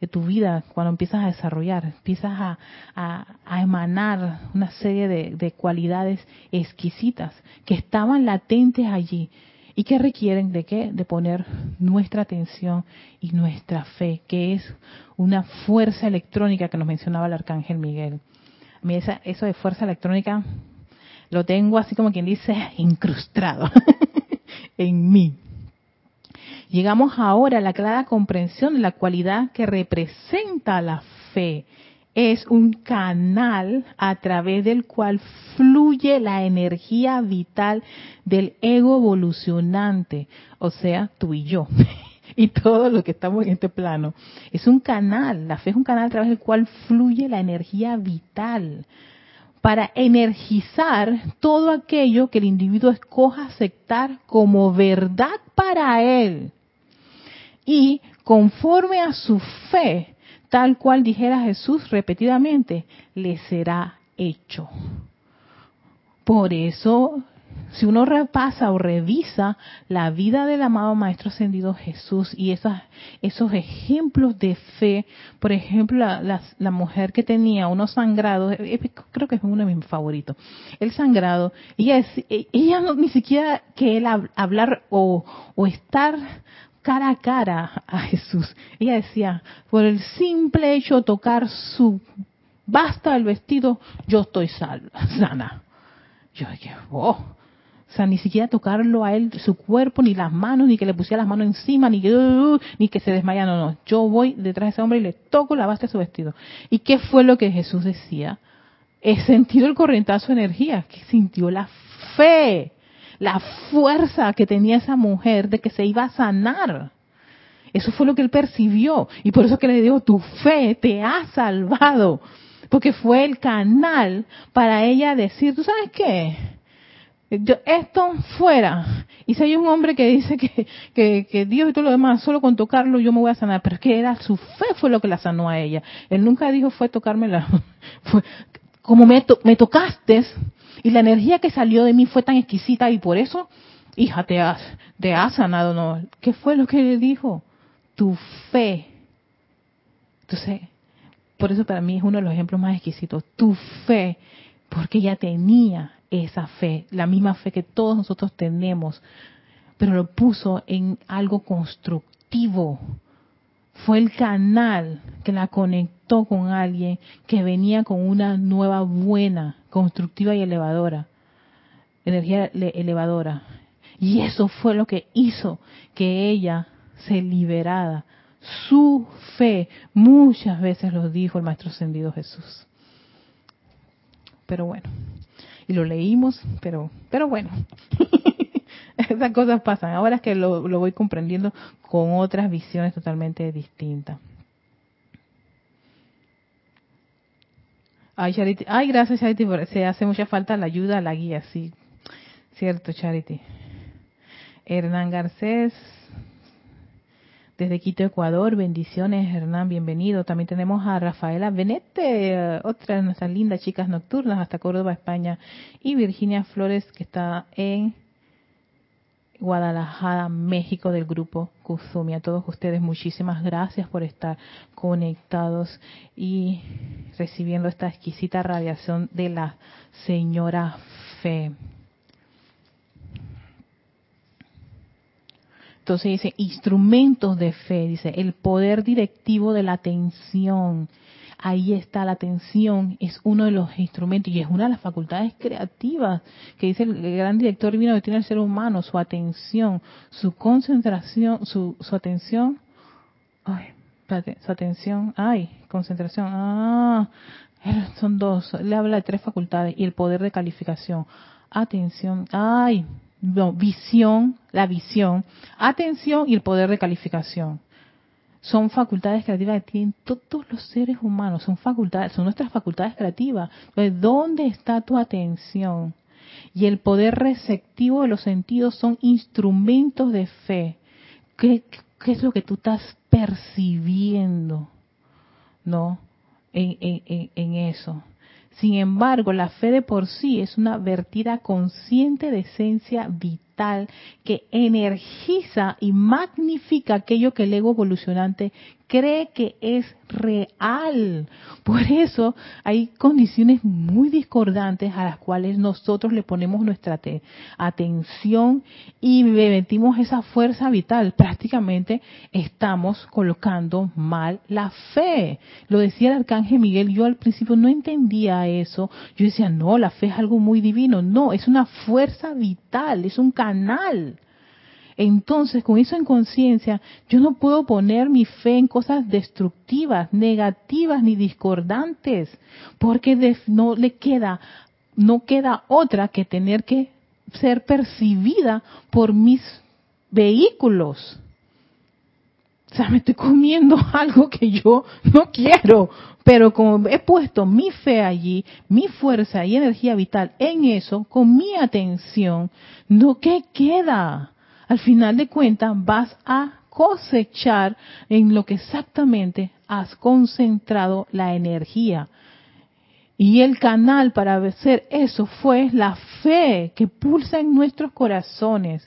de tu vida cuando empiezas a desarrollar, empiezas a, a, emanar una serie de, de, cualidades exquisitas que estaban latentes allí y que requieren de qué? De poner nuestra atención y nuestra fe, que es una fuerza electrónica que nos mencionaba el arcángel Miguel. A mí esa, eso de fuerza electrónica lo tengo así como quien dice incrustado en mí. Llegamos ahora a la clara comprensión de la cualidad que representa la fe. Es un canal a través del cual fluye la energía vital del ego evolucionante, o sea, tú y yo, y todo lo que estamos en este plano. Es un canal, la fe es un canal a través del cual fluye la energía vital para energizar todo aquello que el individuo escoja aceptar como verdad para él y conforme a su fe, tal cual dijera Jesús repetidamente, le será hecho. Por eso si uno repasa o revisa la vida del amado Maestro Ascendido Jesús y esas, esos ejemplos de fe, por ejemplo, la, la, mujer que tenía unos sangrados, eh, eh, creo que es uno de mis favoritos, el sangrado, ella, eh, ella no, ni siquiera que él hablar o, o estar cara a cara a Jesús, ella decía, por el simple hecho de tocar su basta el vestido, yo estoy sana. Yo dije, oh, o sea, ni siquiera tocarlo a él, su cuerpo, ni las manos, ni que le pusiera las manos encima, ni que, uh, ni que se desmaya, no, no. Yo voy detrás de ese hombre y le toco la base de su vestido. ¿Y qué fue lo que Jesús decía? He sentido el corrientazo de energía, que sintió la fe, la fuerza que tenía esa mujer de que se iba a sanar. Eso fue lo que él percibió. Y por eso que le digo, tu fe te ha salvado. Porque fue el canal para ella decir, ¿tú sabes qué? esto fuera. Y si hay un hombre que dice que, que, Dios y todo lo demás, solo con tocarlo yo me voy a sanar, pero es que era su fe fue lo que la sanó a ella. Él nunca dijo fue tocarme la... Fue, como me, me tocaste y la energía que salió de mí fue tan exquisita y por eso, hija, te has, te has sanado, ¿no? ¿Qué fue lo que le dijo? Tu fe. Entonces, por eso para mí es uno de los ejemplos más exquisitos. Tu fe, porque ella tenía esa fe, la misma fe que todos nosotros tenemos, pero lo puso en algo constructivo. Fue el canal que la conectó con alguien que venía con una nueva buena, constructiva y elevadora, energía elevadora. Y eso fue lo que hizo que ella se liberara. Su fe, muchas veces lo dijo el Maestro Ascendido Jesús. Pero bueno, y lo leímos, pero, pero bueno, esas cosas pasan. Ahora es que lo, lo voy comprendiendo con otras visiones totalmente distintas. Ay, Charity. Ay, gracias, Charity. Se hace mucha falta la ayuda, la guía, sí. Cierto, Charity. Hernán Garcés, desde Quito, Ecuador. Bendiciones, Hernán, bienvenido. También tenemos a Rafaela Benete, otra de nuestras lindas chicas nocturnas, hasta Córdoba, España. Y Virginia Flores, que está en Guadalajara, México, del grupo Kuzumi. A todos ustedes, muchísimas gracias por estar conectados y recibiendo esta exquisita radiación de la señora Fe. Entonces dice, instrumentos de fe, dice, el poder directivo de la atención. Ahí está la atención, es uno de los instrumentos y es una de las facultades creativas que dice el gran director divino que tiene el ser humano, su atención, su concentración, su, su atención, ay, su atención, ay, concentración, ah, son dos, le habla de tres facultades y el poder de calificación, atención, ay, visión, la visión, atención y el poder de calificación. Son facultades creativas que tienen todos los seres humanos, son facultades, son nuestras facultades creativas. Entonces, ¿dónde está tu atención? Y el poder receptivo de los sentidos son instrumentos de fe. ¿Qué, qué es lo que tú estás percibiendo? ¿No? En, en, en eso. Sin embargo, la fe de por sí es una vertida consciente de esencia vital que energiza y magnifica aquello que el ego evolucionante cree que es real. Por eso hay condiciones muy discordantes a las cuales nosotros le ponemos nuestra atención y metimos esa fuerza vital. Prácticamente estamos colocando mal la fe. Lo decía el arcángel Miguel, yo al principio no entendía eso. Yo decía, no, la fe es algo muy divino. No, es una fuerza vital, es un canal entonces, con eso en conciencia, yo no puedo poner mi fe en cosas destructivas, negativas ni discordantes, porque no le queda, no queda otra que tener que ser percibida por mis vehículos. O sea, me estoy comiendo algo que yo no quiero, pero como he puesto mi fe allí, mi fuerza y energía vital en eso, con mi atención, ¿no qué queda? Al final de cuentas vas a cosechar en lo que exactamente has concentrado la energía. Y el canal para hacer eso fue la fe que pulsa en nuestros corazones.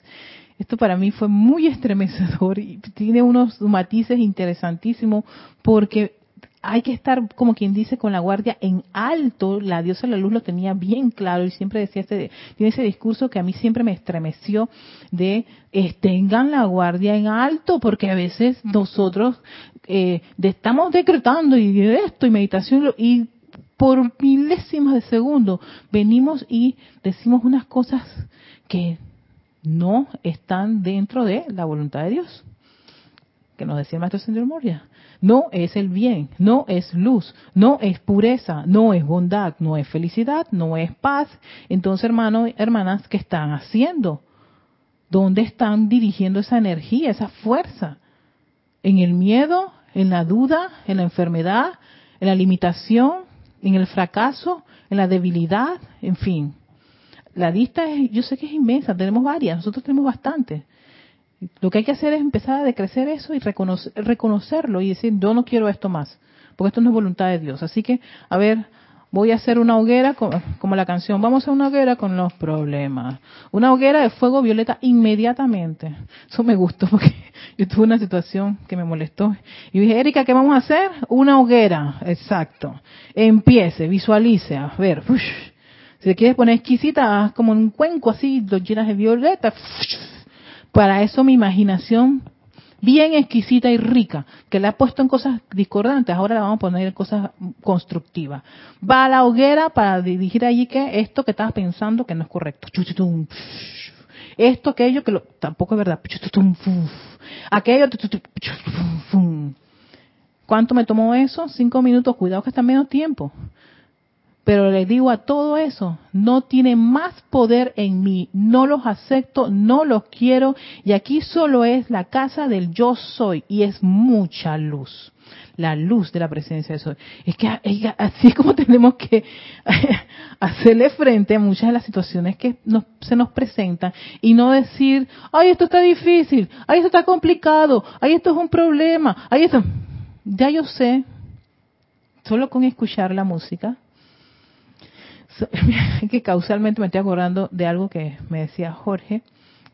Esto para mí fue muy estremecedor y tiene unos matices interesantísimos porque hay que estar, como quien dice, con la guardia en alto. La diosa de la luz lo tenía bien claro y siempre decía, este, tiene ese discurso que a mí siempre me estremeció de tengan la guardia en alto, porque a veces nosotros eh, estamos decretando y esto y meditación y por milésimas de segundo venimos y decimos unas cosas que no están dentro de la voluntad de Dios. Que nos decía el Maestro Señor Moria. No es el bien, no es luz, no es pureza, no es bondad, no es felicidad, no es paz. Entonces, hermanos, hermanas, ¿qué están haciendo? ¿Dónde están dirigiendo esa energía, esa fuerza? ¿En el miedo? ¿En la duda? ¿En la enfermedad? ¿En la limitación? en el fracaso, en la debilidad, en fin. La lista es, yo sé que es inmensa, tenemos varias, nosotros tenemos bastantes. Lo que hay que hacer es empezar a decrecer eso y reconocerlo y decir, yo no quiero esto más, porque esto no es voluntad de Dios. Así que, a ver, voy a hacer una hoguera como la canción, vamos a hacer una hoguera con los problemas. Una hoguera de fuego violeta inmediatamente. Eso me gustó porque yo tuve una situación que me molestó. Y dije, Erika, ¿qué vamos a hacer? Una hoguera, exacto. Empiece, visualice, a ver. Si te quieres poner exquisita, haz como un cuenco así, lo llenas de violeta. Para eso mi imaginación bien exquisita y rica, que la ha puesto en cosas discordantes, ahora la vamos a poner en cosas constructivas. Va a la hoguera para dirigir allí que esto que estabas pensando que no es correcto. Esto, aquello que lo, tampoco es verdad. Aquello. ¿Cuánto me tomó eso? Cinco minutos. Cuidado que está menos tiempo. Pero les digo a todo eso, no tiene más poder en mí, no los acepto, no los quiero, y aquí solo es la casa del yo soy, y es mucha luz, la luz de la presencia de soy. Es que así es como tenemos que hacerle frente a muchas de las situaciones que se nos presentan, y no decir, ay, esto está difícil, ay, esto está complicado, ay, esto es un problema, ay, esto... Ya yo sé, solo con escuchar la música, que causalmente me estoy acordando de algo que me decía Jorge,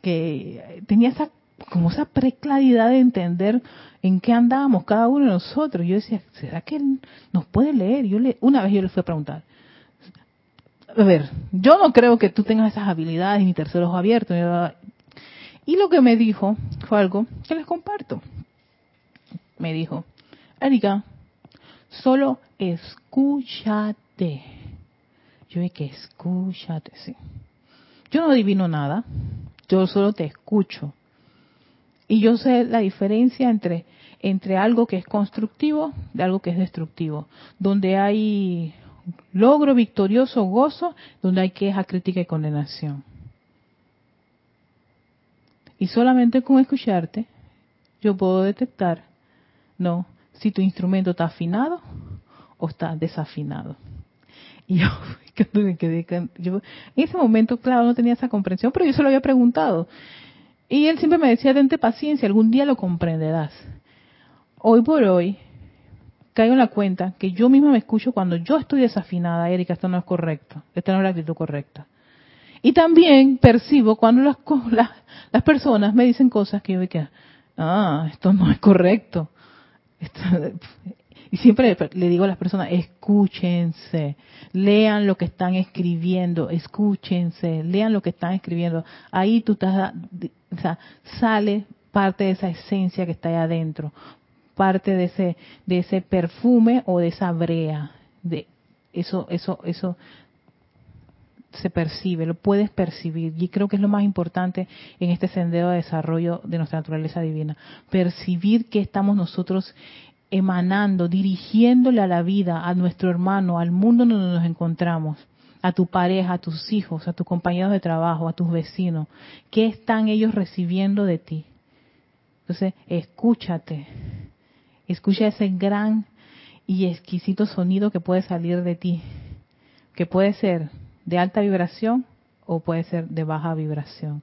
que tenía esa como esa preclaridad de entender en qué andábamos cada uno de nosotros. Yo decía, ¿será que él nos puede leer? Yo le, una vez yo le fui a preguntar, a ver, yo no creo que tú tengas esas habilidades ni terceros abiertos. Y lo que me dijo fue algo que les comparto. Me dijo, Erika, solo escúchate. Yo que escúchate, sí. Yo no adivino nada, yo solo te escucho. Y yo sé la diferencia entre, entre algo que es constructivo de algo que es destructivo. Donde hay logro victorioso, gozo, donde hay queja, crítica y condenación. Y solamente con escucharte, yo puedo detectar, no, si tu instrumento está afinado o está desafinado. Y yo, yo, en ese momento, claro, no tenía esa comprensión, pero yo se lo había preguntado. Y él siempre me decía, tente paciencia, algún día lo comprenderás. Hoy por hoy, caigo en la cuenta que yo misma me escucho cuando yo estoy desafinada, Erika, esto no es correcto, esta no es la actitud correcta. Y también percibo cuando las, las, las personas me dicen cosas que yo me quedo, ah, esto no es correcto. Esto, y siempre le digo a las personas, escúchense, lean lo que están escribiendo, escúchense, lean lo que están escribiendo. Ahí tú estás, o sale parte de esa esencia que está ahí adentro, parte de ese, de ese perfume o de esa brea, de eso, eso, eso se percibe, lo puedes percibir. Y creo que es lo más importante en este sendero de desarrollo de nuestra naturaleza divina. Percibir que estamos nosotros emanando, dirigiéndole a la vida, a nuestro hermano, al mundo donde nos encontramos, a tu pareja, a tus hijos, a tus compañeros de trabajo, a tus vecinos. ¿Qué están ellos recibiendo de ti? Entonces, escúchate. Escucha ese gran y exquisito sonido que puede salir de ti, que puede ser de alta vibración o puede ser de baja vibración.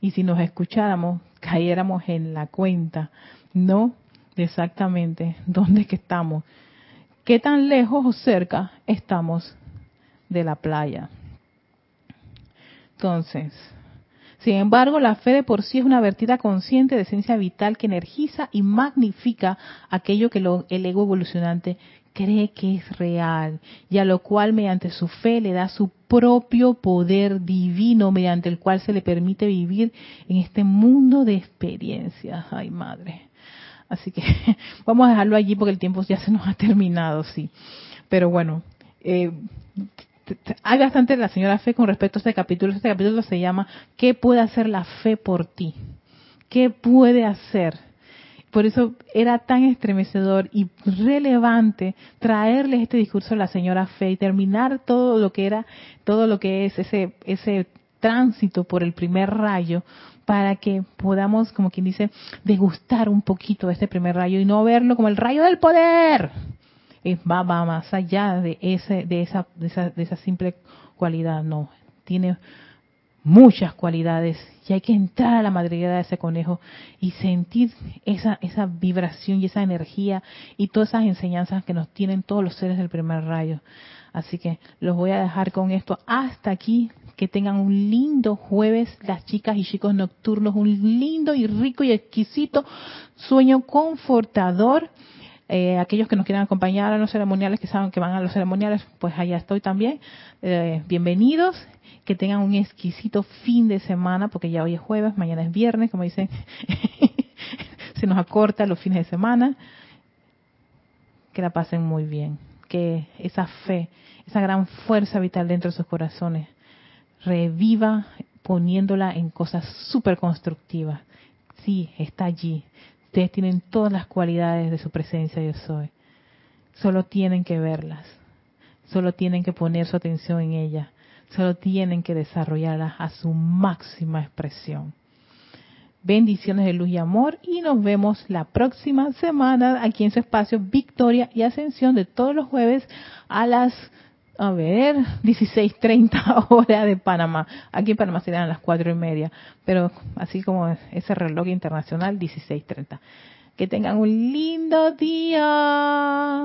Y si nos escucháramos, cayéramos en la cuenta, no exactamente dónde que estamos, qué tan lejos o cerca estamos de la playa. Entonces, sin embargo, la fe de por sí es una vertida consciente de esencia vital que energiza y magnifica aquello que el ego evolucionante cree que es real y a lo cual mediante su fe le da su propio poder divino mediante el cual se le permite vivir en este mundo de experiencias. Ay, madre. Así que vamos a dejarlo allí porque el tiempo ya se nos ha terminado, sí. Pero bueno, eh, hay bastante la señora fe con respecto a este capítulo. Este capítulo se llama ¿Qué puede hacer la fe por ti? ¿Qué puede hacer? Por eso era tan estremecedor y relevante traerles este discurso a la señora Fe y terminar todo lo que era, todo lo que es ese, ese tránsito por el primer rayo para que podamos, como quien dice, degustar un poquito de este primer rayo y no verlo como el rayo del poder. Va, va más allá de ese, de esa, de esa, de esa simple cualidad, no. Tiene muchas cualidades y hay que entrar a la madriguera de ese conejo y sentir esa, esa vibración y esa energía y todas esas enseñanzas que nos tienen todos los seres del primer rayo. Así que los voy a dejar con esto hasta aquí. Que tengan un lindo jueves, las chicas y chicos nocturnos, un lindo y rico y exquisito sueño confortador. Eh, aquellos que nos quieran acompañar a los ceremoniales, que saben que van a los ceremoniales, pues allá estoy también. Eh, bienvenidos que tengan un exquisito fin de semana, porque ya hoy es jueves, mañana es viernes, como dicen, se nos acorta los fines de semana. Que la pasen muy bien, que esa fe, esa gran fuerza vital dentro de sus corazones, reviva poniéndola en cosas súper constructivas. Sí, está allí. Ustedes tienen todas las cualidades de su presencia yo soy. Solo tienen que verlas. Solo tienen que poner su atención en ella Solo tienen que desarrollarlas a su máxima expresión. Bendiciones de luz y amor y nos vemos la próxima semana aquí en su espacio Victoria y Ascensión de todos los jueves a las, a ver, 16.30 hora de Panamá. Aquí en Panamá serán las cuatro y media, pero así como ese reloj internacional, 16.30. Que tengan un lindo día.